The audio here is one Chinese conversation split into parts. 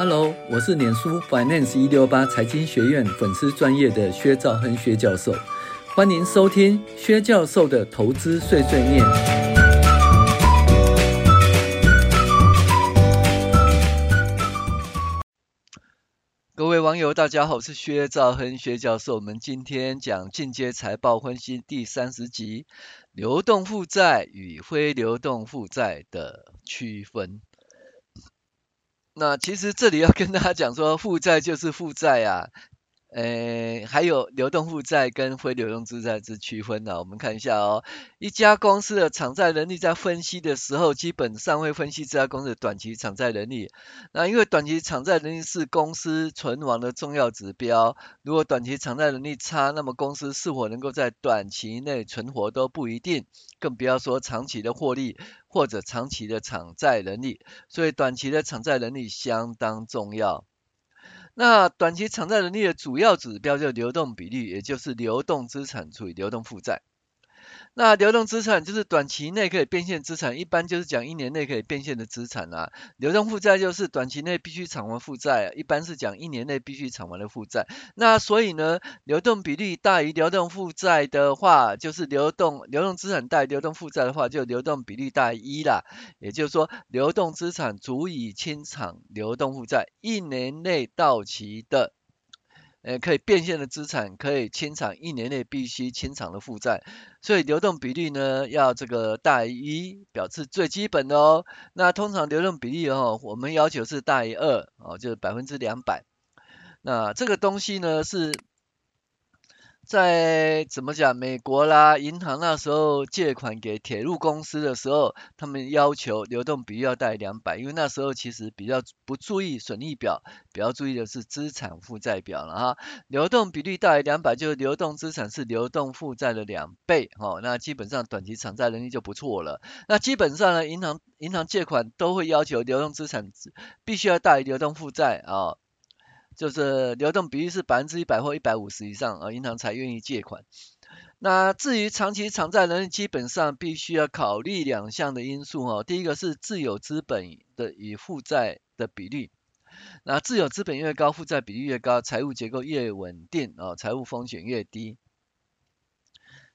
Hello，我是脸书 Finance 一六八财经学院粉丝专业的薛兆亨薛教授，欢迎收听薛教授的投资碎碎念。各位网友，大家好，我是薛兆亨薛教授。我们今天讲进阶财报分析第三十集：流动负债与非流动负债的区分。那其实这里要跟大家讲说，负债就是负债啊。呃，还有流动负债跟非流动负债之区分呢、啊？我们看一下哦。一家公司的偿债能力在分析的时候，基本上会分析这家公司的短期偿债能力。那因为短期偿债能力是公司存亡的重要指标。如果短期偿债能力差，那么公司是否能够在短期内存活都不一定，更不要说长期的获利或者长期的偿债能力。所以短期的偿债能力相当重要。那短期偿债能力的主要指标就流动比率，也就是流动资产除以流动负债。那流动资产就是短期内可以变现资产，一般就是讲一年内可以变现的资产啊。流动负债就是短期内必须偿还负债，一般是讲一年内必须偿还的负债。那所以呢，流动比率大于流动负债的话，就是流动流动资产大于流动负债的话，就流动比率大于一啦。也就是说，流动资产足以清偿流动负债，一年内到期的。呃，可以变现的资产可以清偿一年内必须清偿的负债，所以流动比率呢要这个大于一，表示最基本的哦。那通常流动比例哦，我们要求是大于二哦，就是百分之两百。那这个东西呢是。在怎么讲？美国啦，银行那时候借款给铁路公司的时候，他们要求流动比率要大于两百，因为那时候其实比较不注意损益表，比较注意的是资产负债表了哈。流动比率大于两百，就是流动资产是流动负债的两倍，哦，那基本上短期偿债能力就不错了。那基本上呢，银行银行借款都会要求流动资产必须要大于流动负债啊。就是流动比率是百分之一百或一百五十以上，而银行才愿意借款。那至于长期偿债能力，基本上必须要考虑两项的因素哦。第一个是自有资本的与负债的比例，那自有资本越高，负债比率越高，财务结构越稳定哦，财务风险越低。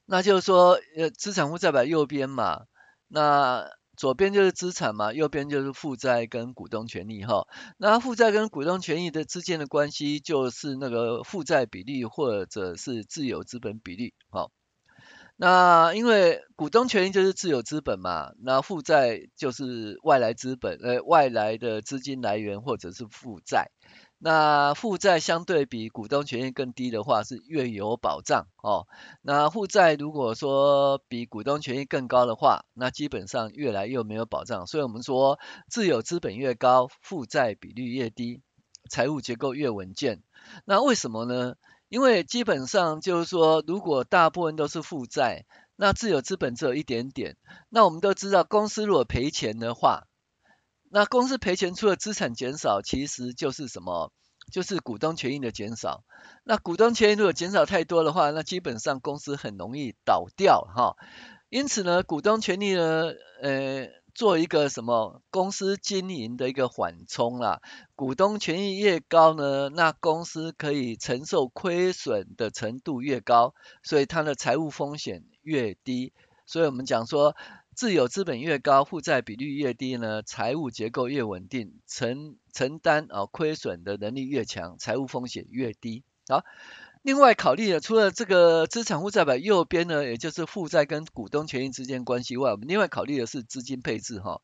那就是说，呃，资产负债表右边嘛，那。左边就是资产嘛，右边就是负债跟股东权益哈。那负债跟股东权益的之间的关系就是那个负债比例或者是自有资本比例哈。那因为股东权益就是自有资本嘛，那负债就是外来资本，呃，外来的资金来源或者是负债。那负债相对比股东权益更低的话，是越有保障哦。那负债如果说比股东权益更高的话，那基本上越来越没有保障。所以我们说，自有资本越高，负债比率越低，财务结构越稳健。那为什么呢？因为基本上就是说，如果大部分都是负债，那自有资本只有一点点。那我们都知道，公司如果赔钱的话，那公司赔钱，出的资产减少，其实就是什么？就是股东权益的减少。那股东权益如果减少太多的话，那基本上公司很容易倒掉哈。因此呢，股东权益呢，呃，做一个什么公司经营的一个缓冲啦。股东权益越高呢，那公司可以承受亏损的程度越高，所以它的财务风险越低。所以我们讲说。自有资本越高，负债比率越低呢，财务结构越稳定，承承担啊亏损的能力越强，财务风险越低。好，另外考虑的除了这个资产负债表右边呢，也就是负债跟股东权益之间关系外，我们另外考虑的是资金配置哈。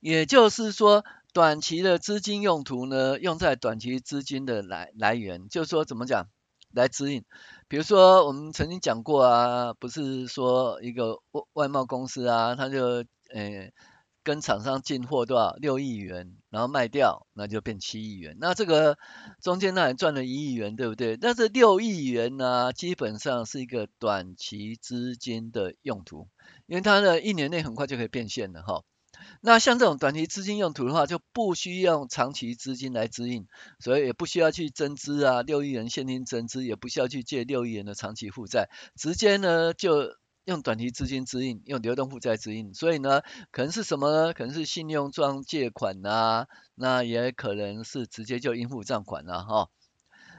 也就是说，短期的资金用途呢，用在短期资金的来来源，就是说怎么讲？来指引，比如说我们曾经讲过啊，不是说一个外外贸公司啊，他就呃跟厂商进货多少六亿元，然后卖掉，那就变七亿元，那这个中间那也赚了一亿元，对不对？但是六亿元呢，基本上是一个短期资金的用途，因为它的一年内很快就可以变现了哈。那像这种短期资金用途的话，就不需要用长期资金来支应，所以也不需要去增资啊，六亿元现金增资，也不需要去借六亿元的长期负债，直接呢就用短期资金支应，用流动负债支应，所以呢，可能是什么呢？可能是信用状借款呐、啊，那也可能是直接就应付账款了哈。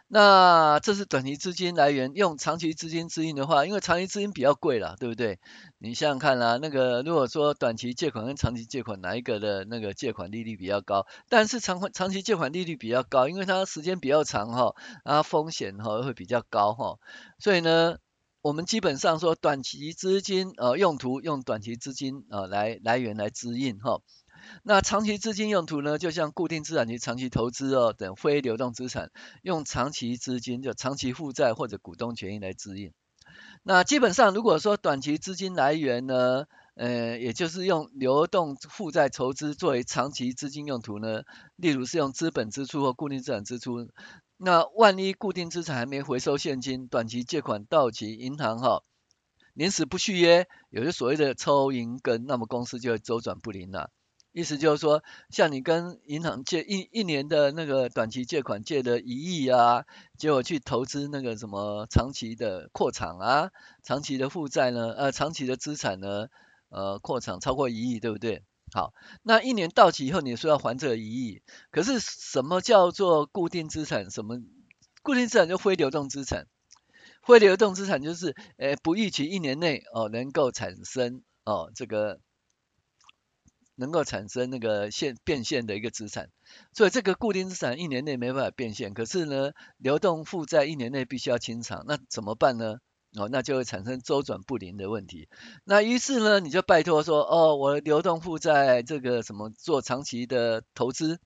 那这是短期资金来源，用长期资金支应的话，因为长期资金比较贵了，对不对？你想想看啦、啊，那个如果说短期借款跟长期借款哪一个的那个借款利率比较高？但是长款长期借款利率比较高，因为它时间比较长哈，啊风险哈会比较高哈，所以呢。我们基本上说，短期资金呃用途用短期资金呃来来源来支应哈。那长期资金用途呢，就像固定资产及长期投资哦等非流动资产，用长期资金就长期负债或者股东权益来支应。那基本上如果说短期资金来源呢，呃也就是用流动负债筹资作为长期资金用途呢，例如是用资本支出或固定资产支出。那万一固定资产还没回收现金，短期借款到期，银行哈临时不续约，有些所谓的抽银根，那么公司就会周转不灵了。意思就是说，像你跟银行借一一年的那个短期借款借了一亿啊，结果去投资那个什么长期的扩产啊，长期的负债呢，呃，长期的资产呢，呃，扩产超过一亿，对不对？好，那一年到期以后，你说要还这一亿，可是什么叫做固定资产？什么固定资产就非流动资产，非流动资产就是，呃，不预期一年内哦能够产生哦这个能够产生那个现变现的一个资产，所以这个固定资产一年内没办法变现，可是呢，流动负债一年内必须要清偿，那怎么办呢？哦，那就会产生周转不灵的问题。那于是呢，你就拜托说，哦，我流动负债这个什么做长期的投资，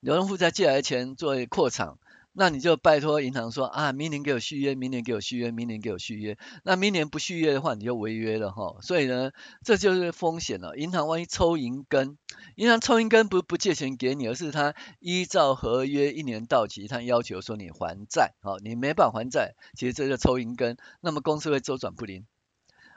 流动负债借来的钱做扩厂。那你就拜托银行说啊，明年给我续约，明年给我续约，明年给我续约。那明年不续约的话，你就违约了哈。所以呢，这就是风险了。银行万一抽银根，银行抽银根不不借钱给你，而是他依照合约一年到期，他要求说你还债，好，你没办法还债，其实这就抽银根，那么公司会周转不灵。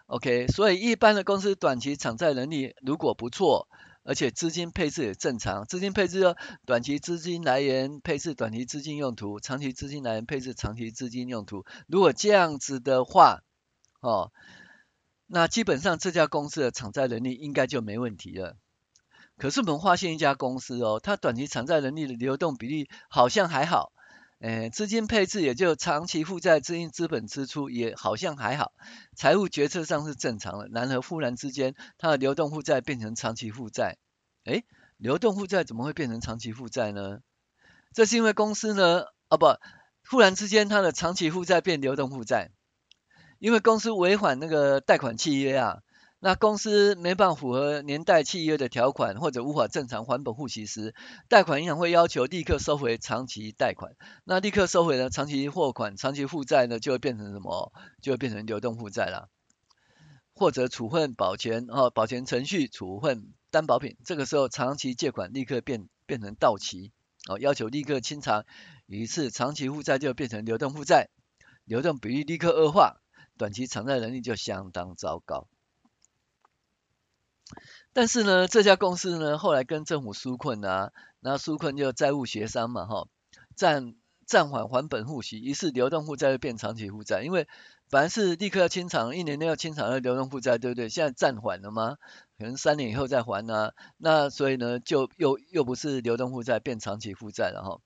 OK，所以一般的公司短期偿债能力如果不错。而且资金配置也正常，资金配置哦，短期资金来源配置短期资金用途，长期资金来源配置长期资金用途。如果这样子的话，哦，那基本上这家公司的偿债能力应该就没问题了。可是我们发现一家公司哦，它短期偿债能力的流动比例好像还好。诶，资金配置也就长期负债资金资本支出也好像还好，财务决策上是正常的。然而忽然之间，它的流动负债变成长期负债，诶，流动负债怎么会变成长期负债呢？这是因为公司呢，啊不，忽然之间它的长期负债变流动负债，因为公司违反那个贷款契约啊。那公司没办法符合年代契约的条款，或者无法正常还本付息时，贷款银行会要求立刻收回长期贷款。那立刻收回呢，长期货款、长期负债呢，就会变成什么？就会变成流动负债了。或者处分保全哦，保全程序处分担保品，这个时候长期借款立刻变变成到期哦，要求立刻清偿，于是长期负债就变成流动负债，流动比率立刻恶化，短期偿债能力就相当糟糕。但是呢，这家公司呢，后来跟政府纾困啊，然后纾困就债务协商嘛，哈，暂暂缓还本付息，于是流动负债就变长期负债，因为本来是立刻要清偿，一年内要清偿的流动负债，对不对？现在暂缓了吗？可能三年以后再还呢、啊，那所以呢，就又又不是流动负债，变长期负债了哈。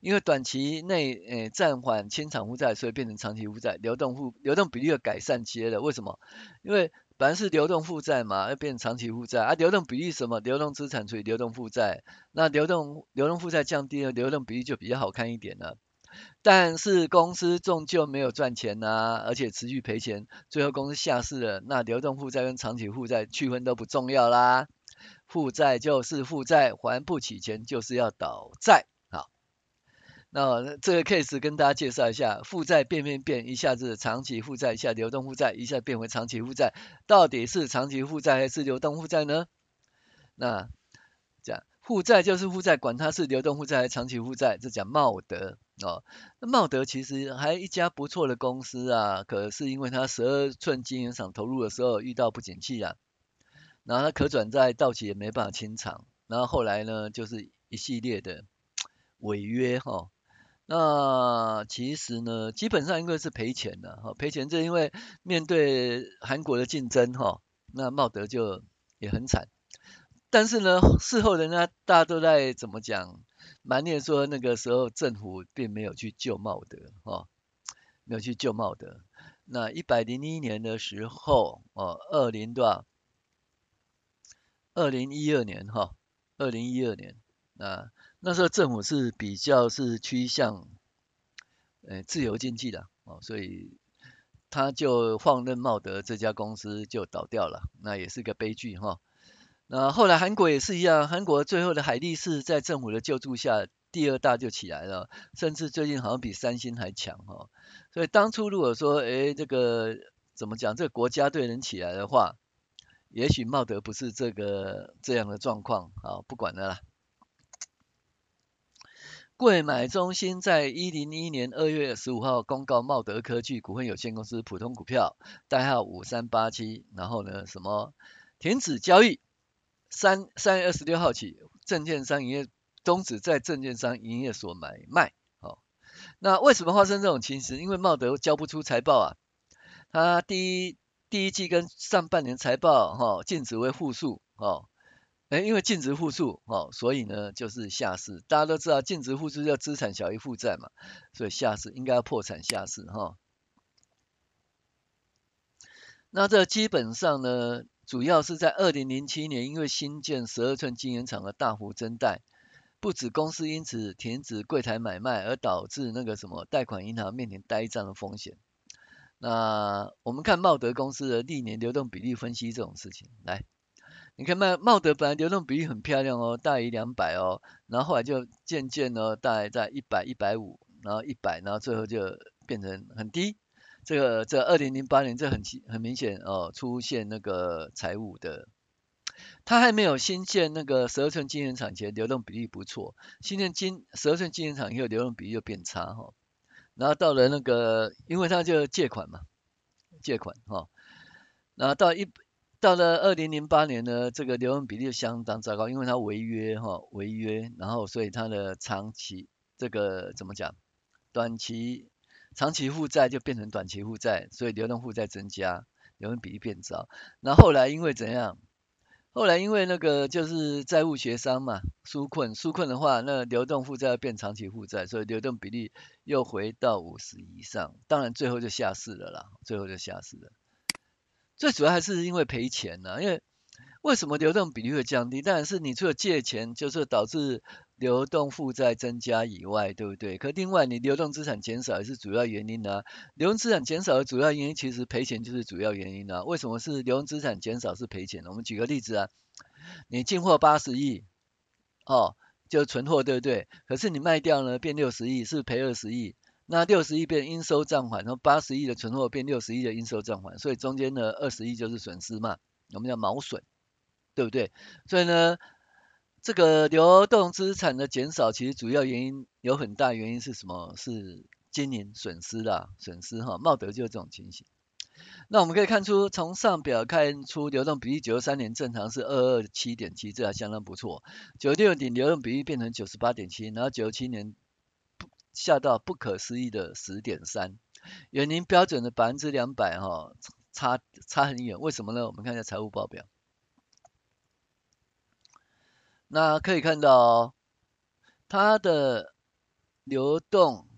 因为短期内诶暂缓清偿负债，所以变成长期负债，流动负流动比率的改善接了，为什么？因为本来是流动负债嘛，要变长期负债啊。流动比率什么？流动资产除以流动负债，那流动流动负债降低了，流动比率就比较好看一点了。但是公司终究没有赚钱呐、而且持续赔钱，最后公司下市了。那流动负债跟长期负债区分都不重要啦，负债就是负债，还不起钱就是要倒债。那这个 case 跟大家介绍一下，负债变变变，一下子长期负债，一下流动负债，一下变回长期负债，到底是长期负债还是流动负债呢？那这样，负债就是负债，管它是流动负债还是长期负债，这讲茂德哦。那茂德其实还一家不错的公司啊，可是因为它十二寸晶圆厂投入的时候遇到不景气啊，然后它可转债到期也没办法清偿，然后后来呢就是一系列的违约哈。那其实呢，基本上应该是赔钱的哈，赔钱，这因为面对韩国的竞争哈，那茂德就也很惨。但是呢，事后人家大家都在怎么讲，埋怨说那个时候政府并没有去救茂德哈，没有去救茂德。那一百零一年的时候哦，二零多少？二零一二年哈，二零一二年那。那时候政府是比较是趋向，呃，自由经济的哦，所以他就放任茂德这家公司就倒掉了，那也是个悲剧哈。那后来韩国也是一样，韩国最后的海力士在政府的救助下，第二大就起来了，甚至最近好像比三星还强哈。所以当初如果说，哎，这个怎么讲，这个国家队能起来的话，也许茂德不是这个这样的状况啊，不管了啦。柜买中心在一零一年二月十五号公告茂德科技股份有限公司普通股票代号五三八七，然后呢什么停止交易，三三月二十六号起，证券商营业终止在证券商营业所买卖。好，那为什么发生这种情形？因为茂德交不出财报啊，他第一第一季跟上半年财报哈净值为负数哦。哎，因为净值负数，哦，所以呢就是下市。大家都知道净值负数叫资产小于负债嘛，所以下市应该要破产下市哈、那这基本上呢，主要是在二零零七年，因为新建十二寸晶圆厂的大幅增贷，不止公司因此停止柜台买卖，而导致那个什么贷款银行面临呆账的风险。那我们看茂德公司的历年流动比率分析这种事情，来。你看茂茂德本来流动比率很漂亮哦，大于两百哦，然后后来就渐渐呢，大概在一百、一百五，然后一百，然后最后就变成很低。这个这二零零八年这很很明显哦，出现那个财务的，它还没有新建那个十二寸晶圆厂前流动比率不错，新建晶十二寸晶圆厂以后流动比率就变差哈、哦，然后到了那个，因为它就借款嘛，借款哈、哦，然后到一。到了二零零八年呢，这个流动比例相当糟糕，因为它违约哈，违约，然后所以它的长期这个怎么讲？短期长期负债就变成短期负债，所以流动负债增加，流动比例变糟。那后来因为怎样？后来因为那个就是债务协商嘛，纾困，纾困的话，那流动负债要变长期负债，所以流动比例又回到五十以上，当然最后就下市了啦，最后就下市了。最主要还是因为赔钱呢、因为为什么流动比率会降低？当然是你除了借钱，就是导致流动负债增加以外，对不对？可另外你流动资产减少也是主要原因啊。流动资产减少的主要原因，其实赔钱就是主要原因啊。为什么是流动资产减少是赔钱呢？我们举个例子啊，你进货八十亿，哦，就存货对不对？可是你卖掉呢，变六十亿，是赔二十亿。那六十亿变应收账款，然后八十亿的存货变六十亿的应收账款，所以中间的二十亿就是损失嘛，我们叫毛损，对不对？所以呢，这个流动资产的减少，其实主要原因有很大原因是什么？是经营损失啦，损失哈。茂德就是这种情形。那我们可以看出，从上表看出流动比例九十三年正常是二二七点七，这还相当不错。九六年流动比例变成九十八点七，然后九七年。下到不可思议的十点三，远离标准的百分之两百哈，差差很远。为什么呢？我们看一下财务报表，那可以看到、哦、它的流动，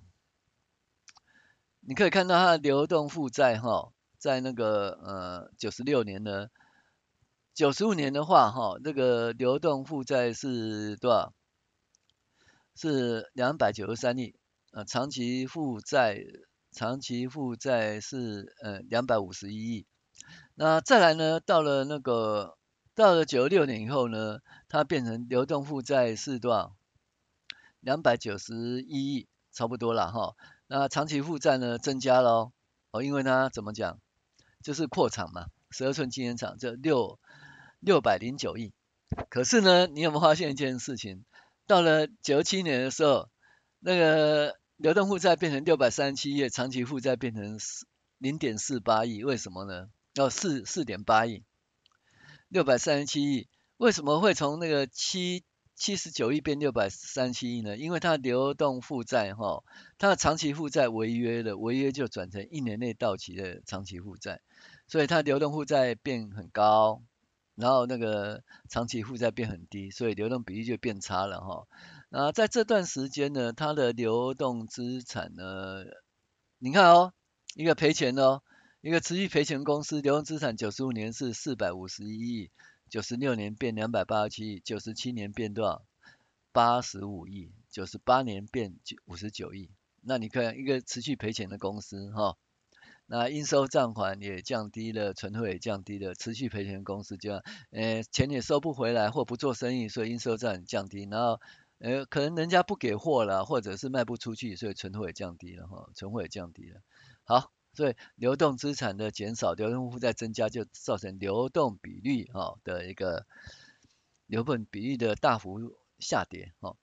你可以看到它的流动负债哈，在那个呃九十六年呢，九十五年的话哈，这个流动负债是多少？是两百九十三亿。呃，长期负债，长期负债是呃两百五十一亿。那再来呢，到了那个到了九六年以后呢，它变成流动负债是多少？两百九十一亿，差不多了哈。那长期负债呢增加了哦，因为它怎么讲，就是扩厂嘛，十二寸晶圆厂这六六百零九亿。可是呢，你有没有发现一件事情？到了九七年的时候，那个。流动负债变成六百三十七亿，长期负债变成零点四八亿，为什么呢？哦，四四点八亿，六百三十七亿，为什么会从那个七七十九亿变六百三十七亿呢？因为它流动负债哈，它的长期负债违约了，违约就转成一年内到期的长期负债，所以它流动负债变很高，然后那个长期负债变很低，所以流动比例就变差了哈。啊在这段时间呢，它的流动资产呢，你看哦，一个赔钱哦，一个持续赔钱公司，流动资产九十五年是四百五十一亿。九十六年变两百八十七亿，九十七年变多少？八十五亿，九十八年变九五十九亿。那你看一个持续赔钱的公司哈，那应收账款也降低了，存货也降低了，持续赔钱公司就，呃，钱也收不回来或不做生意，所以应收账降低，然后呃，可能人家不给货了，或者是卖不出去，所以存货也降低了哈，存货也降低了。好。所以流动资产的减少，流动负债增加，就造成流动比率啊的一个流动比率的大幅下跌哈。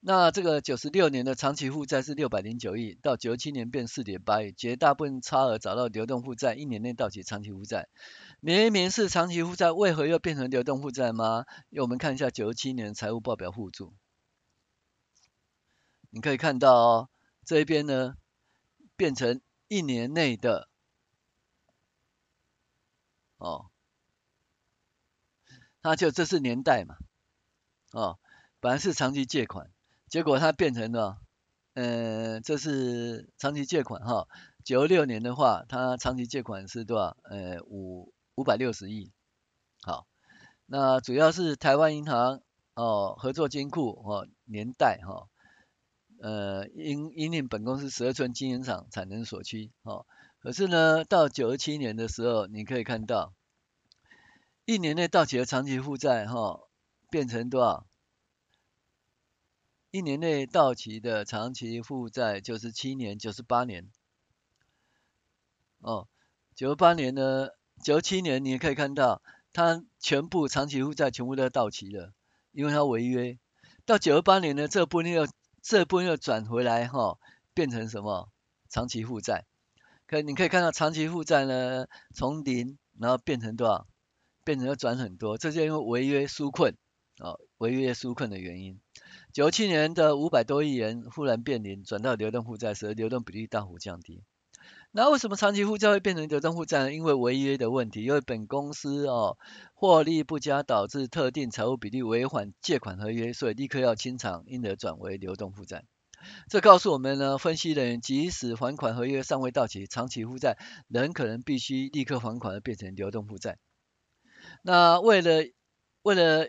那这个九十六年的长期负债是六百零九亿，到九七年变四点八亿，绝大部分差额找到流动负债，一年内到期长期负债。明明是长期负债，为何又变成流动负债吗？我们看一下九七年财务报表附注，你可以看到哦，这一边呢变成。一年内的哦，那就这是年代嘛，哦，本来是长期借款，结果它变成了，呃，这是长期借款哈，九六年的话，它长期借款是多少？呃，五五百六十亿，好，那主要是台湾银行哦，合作金库哦，年代哈。哦呃，因因应本公司十二寸晶圆厂产能所需，哦，可是呢，到九十七年的时候，你可以看到，一年内到期的长期负债，哈、哦，变成多少？一年内到期的长期负债九十七年、九十八年，哦，九八年呢，九七年你也可以看到，它全部长期负债全部都到期了，因为它违约。到九十八年呢，这部分又这部分又转回来哈、哦，变成什么？长期负债。可你可以看到长期负债呢，从零然后变成多少？变成要转很多，这就因为违约纾困啊、哦，违约纾困的原因。九七年的五百多亿元忽然变零，转到流动负债时，流动比例大幅降低。那为什么长期负债会变成流动负债呢？因为违约的问题，因为本公司哦获利不佳，导致特定财务比率违反借款合约，所以立刻要清偿，因而转为流动负债。这告诉我们呢，分析人员即使还款合约尚未到期，长期负债仍可能必须立刻还款而变成流动负债。那为了为了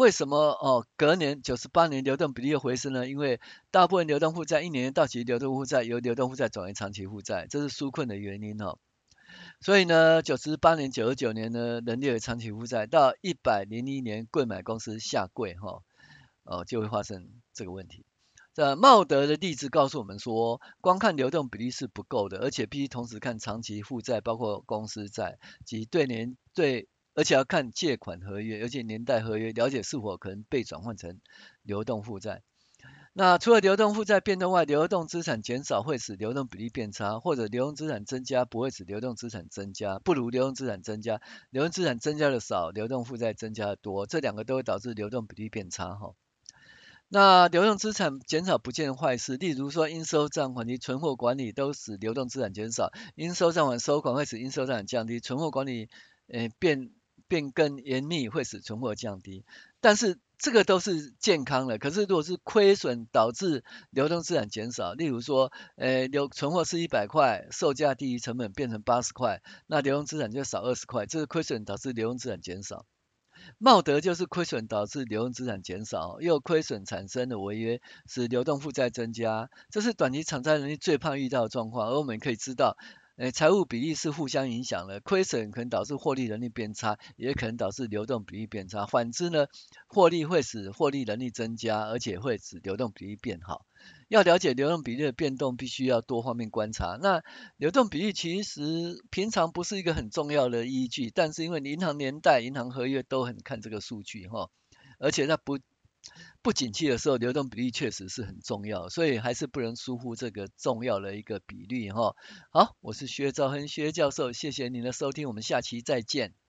为什么哦？隔年九十八年流动比例又回升呢？因为大部分流动负债一年到期，流动负债由流动负债转为长期负债，这是纾困的原因哦。所以呢，九十八年、九十九年呢，仍列为长期负债，到一百零一年柜买公司下柜哈，哦就会发生这个问题。这茂德的例子告诉我们说，光看流动比例是不够的，而且必须同时看长期负债，包括公司债及对年对。而且要看借款合约，而且年代合约，了解是否可能被转换成流动负债。那除了流动负债变动外，流动资产减少会使流动比例变差，或者流动资产增加不会使流动资产增加，不如流动资产增加，流动资产增加的少，流动负债增加的多，这两个都会导致流动比例变差哈。那流动资产减少不见坏事，例如说应收账款及存货管理都使流动资产减少，应收账款收款会使应收账款降低，存货管理呃变。变更严密会使存货降低，但是这个都是健康的。可是如果是亏损导致流动资产减少，例如说，呃，流存货是一百块，售价低于成本变成八十块，那流动资产就少二十块，这是亏损导致流动资产减少。茂德就是亏损导致流动资产减少，又亏损产生的违约使流动负债增加，这是短期偿债能力最怕遇到的状况。而我们可以知道。诶，财务比例是互相影响的，亏损可能导致获利能力变差，也可能导致流动比例变差。反之呢，获利会使获利能力增加，而且会使流动比例变好。要了解流动比例的变动，必须要多方面观察。那流动比例其实平常不是一个很重要的依据，但是因为银行年代、银行合约都很看这个数据哈，而且它不。不景气的时候，流动比例确实是很重要，所以还是不能疏忽这个重要的一个比例哈。好，我是薛兆恒薛教授，谢谢您的收听，我们下期再见。